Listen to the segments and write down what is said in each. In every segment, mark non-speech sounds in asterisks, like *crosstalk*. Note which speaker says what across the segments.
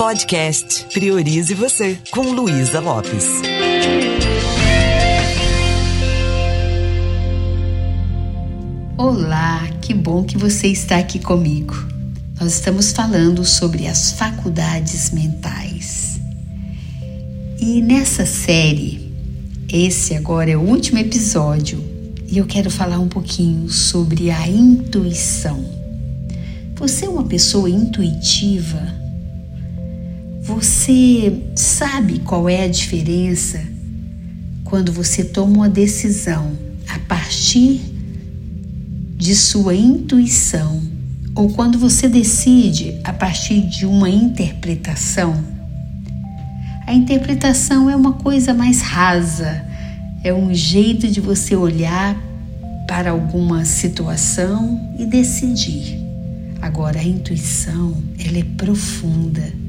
Speaker 1: Podcast Priorize Você, com Luísa Lopes.
Speaker 2: Olá, que bom que você está aqui comigo. Nós estamos falando sobre as faculdades mentais. E nessa série, esse agora é o último episódio e eu quero falar um pouquinho sobre a intuição. Você é uma pessoa intuitiva? Você sabe qual é a diferença quando você toma uma decisão a partir de sua intuição ou quando você decide a partir de uma interpretação? A interpretação é uma coisa mais rasa, é um jeito de você olhar para alguma situação e decidir. Agora a intuição, ela é profunda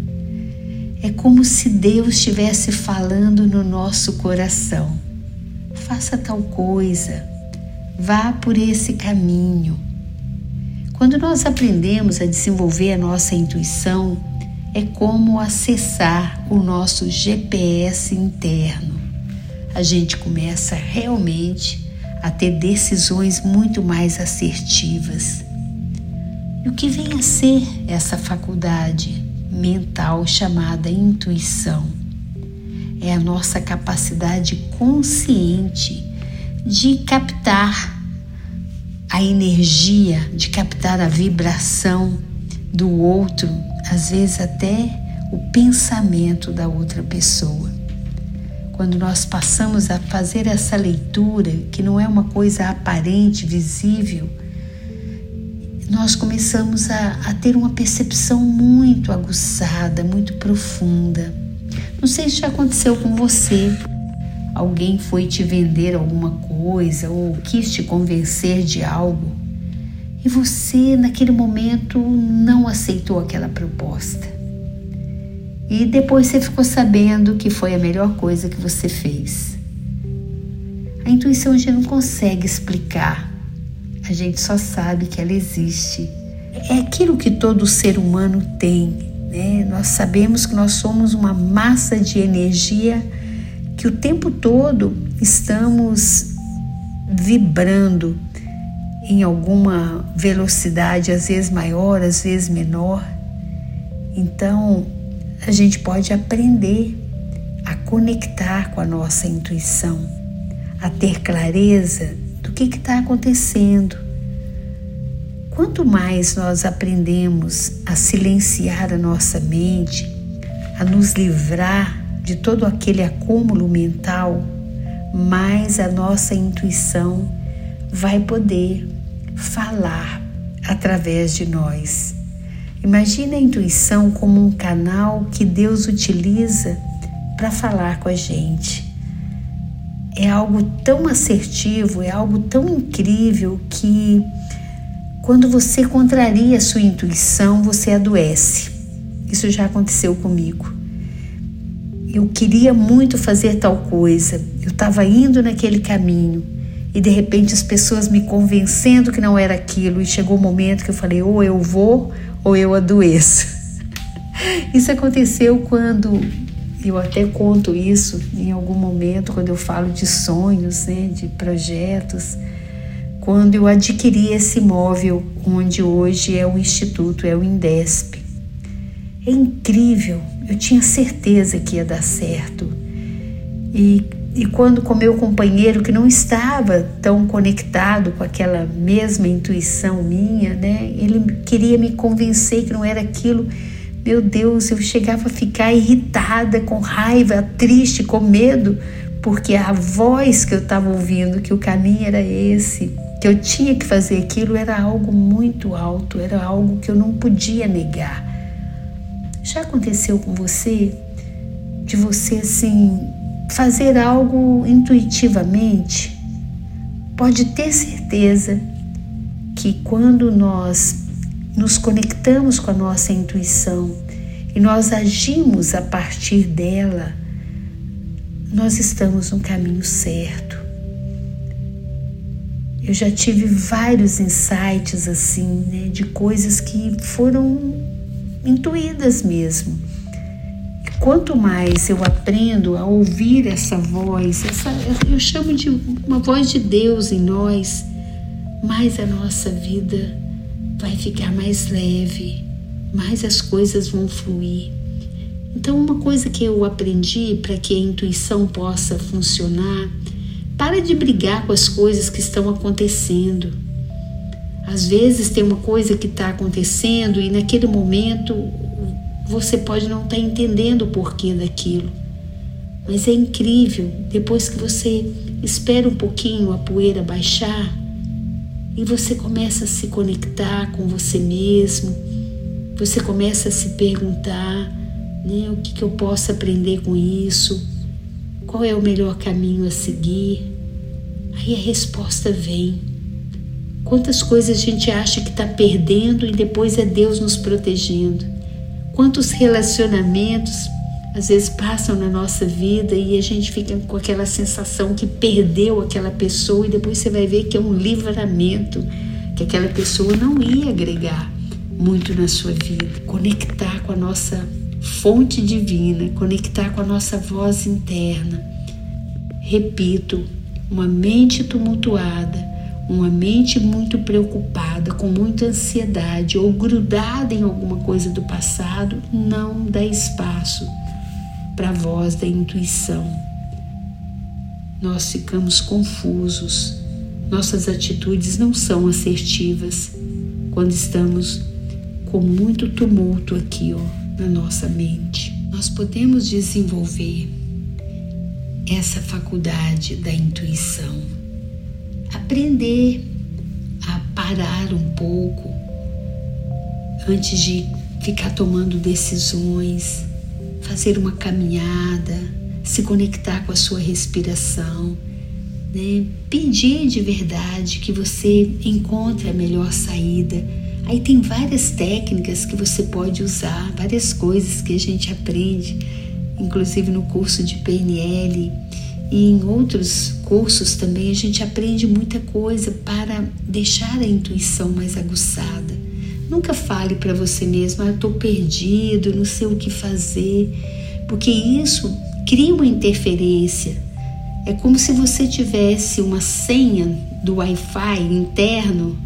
Speaker 2: é como se Deus estivesse falando no nosso coração. Faça tal coisa, vá por esse caminho. Quando nós aprendemos a desenvolver a nossa intuição, é como acessar o nosso GPS interno. A gente começa realmente a ter decisões muito mais assertivas. E o que vem a ser essa faculdade? Mental chamada intuição. É a nossa capacidade consciente de captar a energia, de captar a vibração do outro, às vezes até o pensamento da outra pessoa. Quando nós passamos a fazer essa leitura, que não é uma coisa aparente, visível, nós começamos a, a ter uma percepção muito aguçada, muito profunda. Não sei se já aconteceu com você. Alguém foi te vender alguma coisa ou quis te convencer de algo e você, naquele momento, não aceitou aquela proposta. E depois você ficou sabendo que foi a melhor coisa que você fez. A intuição já não consegue explicar a gente só sabe que ela existe. É aquilo que todo ser humano tem. Né? Nós sabemos que nós somos uma massa de energia que o tempo todo estamos vibrando em alguma velocidade, às vezes maior, às vezes menor. Então, a gente pode aprender a conectar com a nossa intuição, a ter clareza do que está acontecendo. Quanto mais nós aprendemos a silenciar a nossa mente, a nos livrar de todo aquele acúmulo mental, mais a nossa intuição vai poder falar através de nós. Imagine a intuição como um canal que Deus utiliza para falar com a gente é algo tão assertivo, é algo tão incrível que quando você contraria a sua intuição, você adoece. Isso já aconteceu comigo. Eu queria muito fazer tal coisa, eu estava indo naquele caminho e de repente as pessoas me convencendo que não era aquilo e chegou o um momento que eu falei: ou eu vou ou eu adoeço. *laughs* Isso aconteceu quando eu até conto isso em algum momento quando eu falo de sonhos, né, de projetos, quando eu adquiri esse imóvel onde hoje é o instituto, é o Indesp. É incrível, eu tinha certeza que ia dar certo. E, e quando com meu companheiro que não estava tão conectado com aquela mesma intuição minha, né, ele queria me convencer que não era aquilo meu Deus, eu chegava a ficar irritada, com raiva, triste, com medo, porque a voz que eu estava ouvindo, que o caminho era esse, que eu tinha que fazer aquilo, era algo muito alto, era algo que eu não podia negar. Já aconteceu com você de você assim fazer algo intuitivamente? Pode ter certeza que quando nós nos conectamos com a nossa intuição e nós agimos a partir dela, nós estamos no caminho certo. Eu já tive vários insights assim, né, de coisas que foram intuídas mesmo. quanto mais eu aprendo a ouvir essa voz, essa, eu chamo de uma voz de Deus em nós, mais a nossa vida vai ficar mais leve, mais as coisas vão fluir. Então, uma coisa que eu aprendi para que a intuição possa funcionar, para de brigar com as coisas que estão acontecendo. Às vezes tem uma coisa que está acontecendo e naquele momento você pode não estar tá entendendo o porquê daquilo. Mas é incrível, depois que você espera um pouquinho a poeira baixar e você começa a se conectar com você mesmo, você começa a se perguntar né, o que, que eu posso aprender com isso, qual é o melhor caminho a seguir. Aí a resposta vem. Quantas coisas a gente acha que está perdendo e depois é Deus nos protegendo. Quantos relacionamentos às vezes passam na nossa vida e a gente fica com aquela sensação que perdeu aquela pessoa e depois você vai ver que é um livramento, que aquela pessoa não ia agregar muito na sua vida. Conectar com a nossa fonte divina, conectar com a nossa voz interna. Repito, uma mente tumultuada uma mente muito preocupada, com muita ansiedade ou grudada em alguma coisa do passado, não dá espaço para a voz da intuição. Nós ficamos confusos, nossas atitudes não são assertivas quando estamos com muito tumulto aqui ó, na nossa mente. Nós podemos desenvolver essa faculdade da intuição aprender a parar um pouco antes de ficar tomando decisões, fazer uma caminhada, se conectar com a sua respiração, né? pedir de verdade que você encontre a melhor saída. Aí tem várias técnicas que você pode usar, várias coisas que a gente aprende, inclusive no curso de PNL e em outros cursos também a gente aprende muita coisa para deixar a intuição mais aguçada. Nunca fale para você mesmo, ah, eu estou perdido, não sei o que fazer, porque isso cria uma interferência. É como se você tivesse uma senha do Wi-Fi interno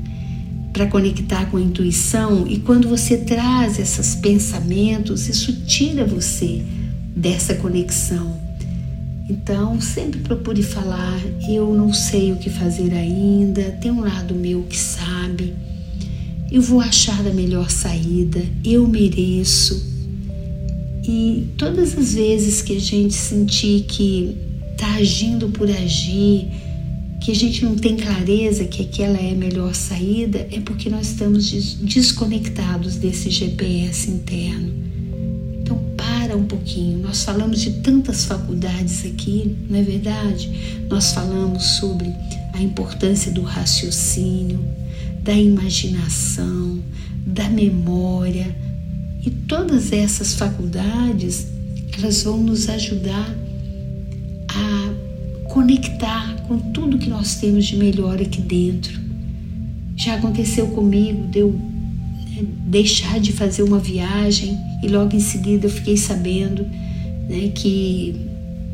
Speaker 2: para conectar com a intuição e quando você traz esses pensamentos, isso tira você dessa conexão. Então, sempre procure falar: eu não sei o que fazer ainda, tem um lado meu que sabe, eu vou achar a melhor saída, eu mereço. E todas as vezes que a gente sentir que está agindo por agir, que a gente não tem clareza que aquela é a melhor saída, é porque nós estamos desconectados desse GPS interno um pouquinho. Nós falamos de tantas faculdades aqui, não é verdade? Nós falamos sobre a importância do raciocínio, da imaginação, da memória. E todas essas faculdades, elas vão nos ajudar a conectar com tudo que nós temos de melhor aqui dentro. Já aconteceu comigo, deu deixar de fazer uma viagem e logo em seguida eu fiquei sabendo né, que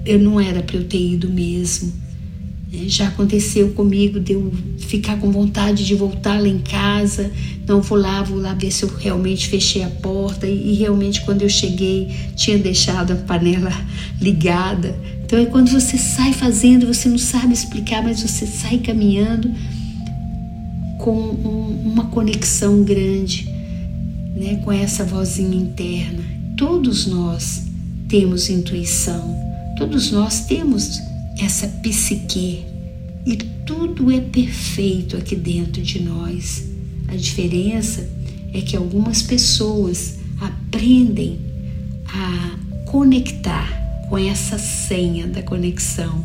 Speaker 2: eu não era para eu ter ido mesmo. É, já aconteceu comigo de eu ficar com vontade de voltar lá em casa, não vou lá, vou lá ver se eu realmente fechei a porta e, e realmente quando eu cheguei tinha deixado a panela *laughs* ligada. Então é quando você sai fazendo, você não sabe explicar, mas você sai caminhando com um, uma conexão grande né, com essa vozinha interna. Todos nós temos intuição, todos nós temos essa psique. E tudo é perfeito aqui dentro de nós. A diferença é que algumas pessoas aprendem a conectar com essa senha da conexão,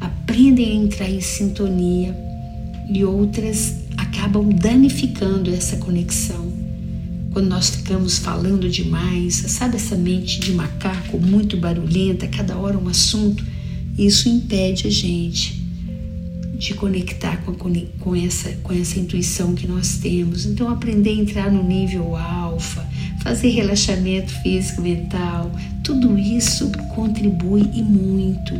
Speaker 2: aprendem a entrar em sintonia e outras acabam danificando essa conexão. Quando nós ficamos falando demais, sabe essa mente de macaco muito barulhenta, cada hora um assunto, isso impede a gente de conectar com, com, essa, com essa intuição que nós temos. Então, aprender a entrar no nível alfa, fazer relaxamento físico, mental, tudo isso contribui e muito.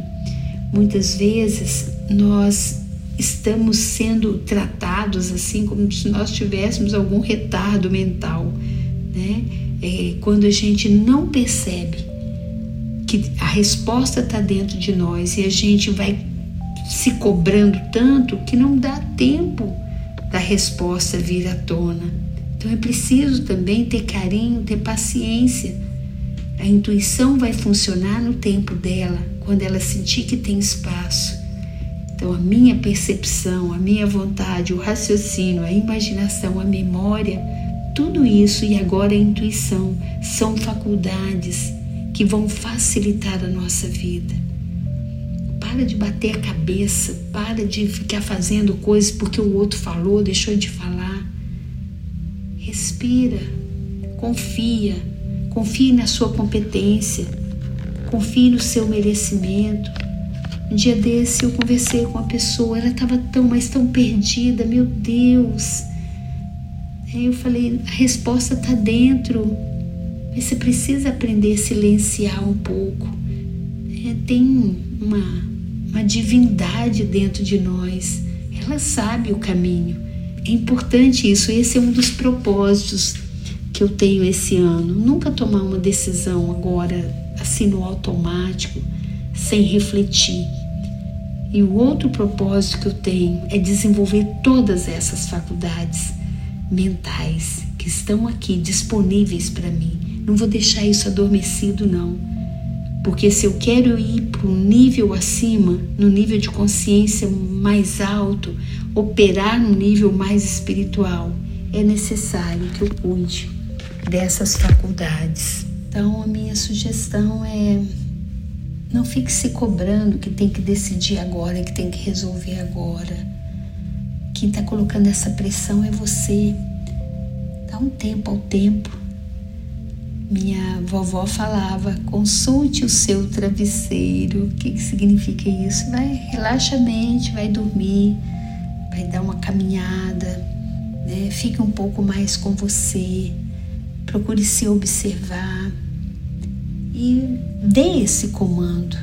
Speaker 2: Muitas vezes nós estamos sendo tratados assim como se nós tivéssemos algum retardo mental, né? É, quando a gente não percebe que a resposta está dentro de nós e a gente vai se cobrando tanto que não dá tempo da resposta vir à tona. Então é preciso também ter carinho, ter paciência. A intuição vai funcionar no tempo dela, quando ela sentir que tem espaço. Então, a minha percepção, a minha vontade, o raciocínio, a imaginação, a memória, tudo isso e agora a intuição são faculdades que vão facilitar a nossa vida. Para de bater a cabeça, para de ficar fazendo coisas porque o outro falou, deixou de falar. Respira, confia, confie na sua competência, confie no seu merecimento. Um dia desse eu conversei com uma pessoa, ela estava tão, mas tão perdida, meu Deus. Aí eu falei, a resposta está dentro, mas você precisa aprender a silenciar um pouco. É, tem uma, uma divindade dentro de nós, ela sabe o caminho. É importante isso, esse é um dos propósitos que eu tenho esse ano. Nunca tomar uma decisão agora assim no automático, sem refletir e o outro propósito que eu tenho é desenvolver todas essas faculdades mentais que estão aqui disponíveis para mim. Não vou deixar isso adormecido, não. Porque se eu quero ir para um nível acima, no nível de consciência mais alto, operar no nível mais espiritual, é necessário que eu cuide dessas faculdades. Então, a minha sugestão é não fique se cobrando que tem que decidir agora, que tem que resolver agora. Quem está colocando essa pressão é você. Dá um tempo ao tempo. Minha vovó falava: consulte o seu travesseiro. O que, que significa isso? Vai, relaxa a mente, vai dormir, vai dar uma caminhada, né? fique um pouco mais com você, procure se observar e dê esse comando.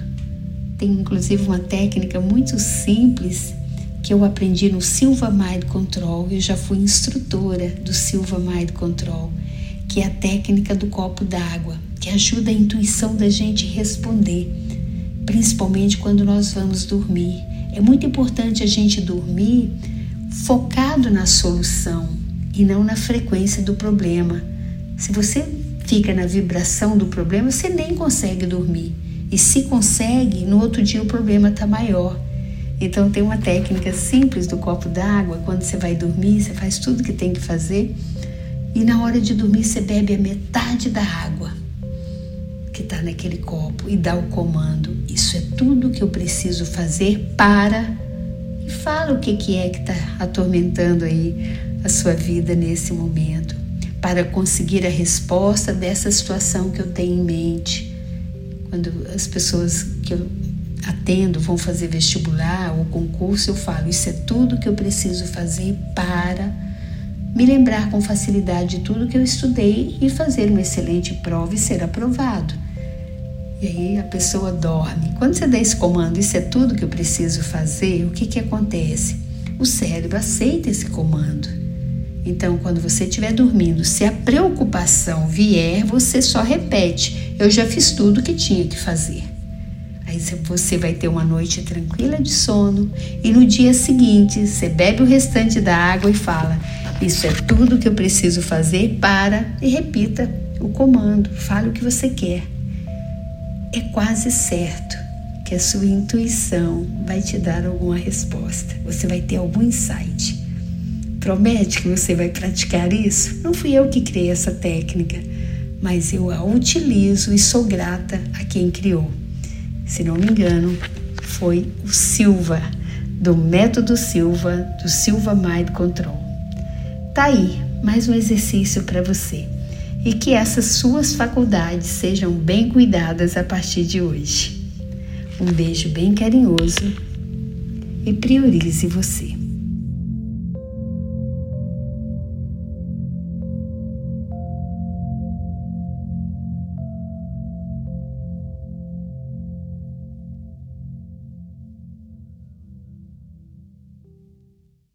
Speaker 2: Tem inclusive uma técnica muito simples que eu aprendi no Silva Mind Control. Eu já fui instrutora do Silva Mind Control, que é a técnica do copo d'água, que ajuda a intuição da gente responder, principalmente quando nós vamos dormir. É muito importante a gente dormir focado na solução e não na frequência do problema. Se você fica na vibração do problema, você nem consegue dormir. E se consegue, no outro dia o problema está maior. Então tem uma técnica simples do copo d'água, quando você vai dormir, você faz tudo que tem que fazer e na hora de dormir você bebe a metade da água que está naquele copo e dá o comando. Isso é tudo que eu preciso fazer para e fala o que, que é que está atormentando aí a sua vida nesse momento para conseguir a resposta dessa situação que eu tenho em mente. Quando as pessoas que eu atendo vão fazer vestibular ou concurso, eu falo: Isso é tudo que eu preciso fazer para me lembrar com facilidade de tudo que eu estudei e fazer uma excelente prova e ser aprovado. E aí a pessoa dorme. Quando você dá esse comando, isso é tudo que eu preciso fazer, o que, que acontece? O cérebro aceita esse comando então, quando você estiver dormindo, se a preocupação vier, você só repete: Eu já fiz tudo o que tinha que fazer. Aí você vai ter uma noite tranquila de sono e no dia seguinte você bebe o restante da água e fala: Isso é tudo que eu preciso fazer para. E repita o comando, fale o que você quer. É quase certo que a sua intuição vai te dar alguma resposta, você vai ter algum insight. Promete que você vai praticar isso? Não fui eu que criei essa técnica, mas eu a utilizo e sou grata a quem criou. Se não me engano, foi o Silva, do método Silva, do Silva Mind Control. Tá aí, mais um exercício para você. E que essas suas faculdades sejam bem cuidadas a partir de hoje. Um beijo bem carinhoso e priorize você.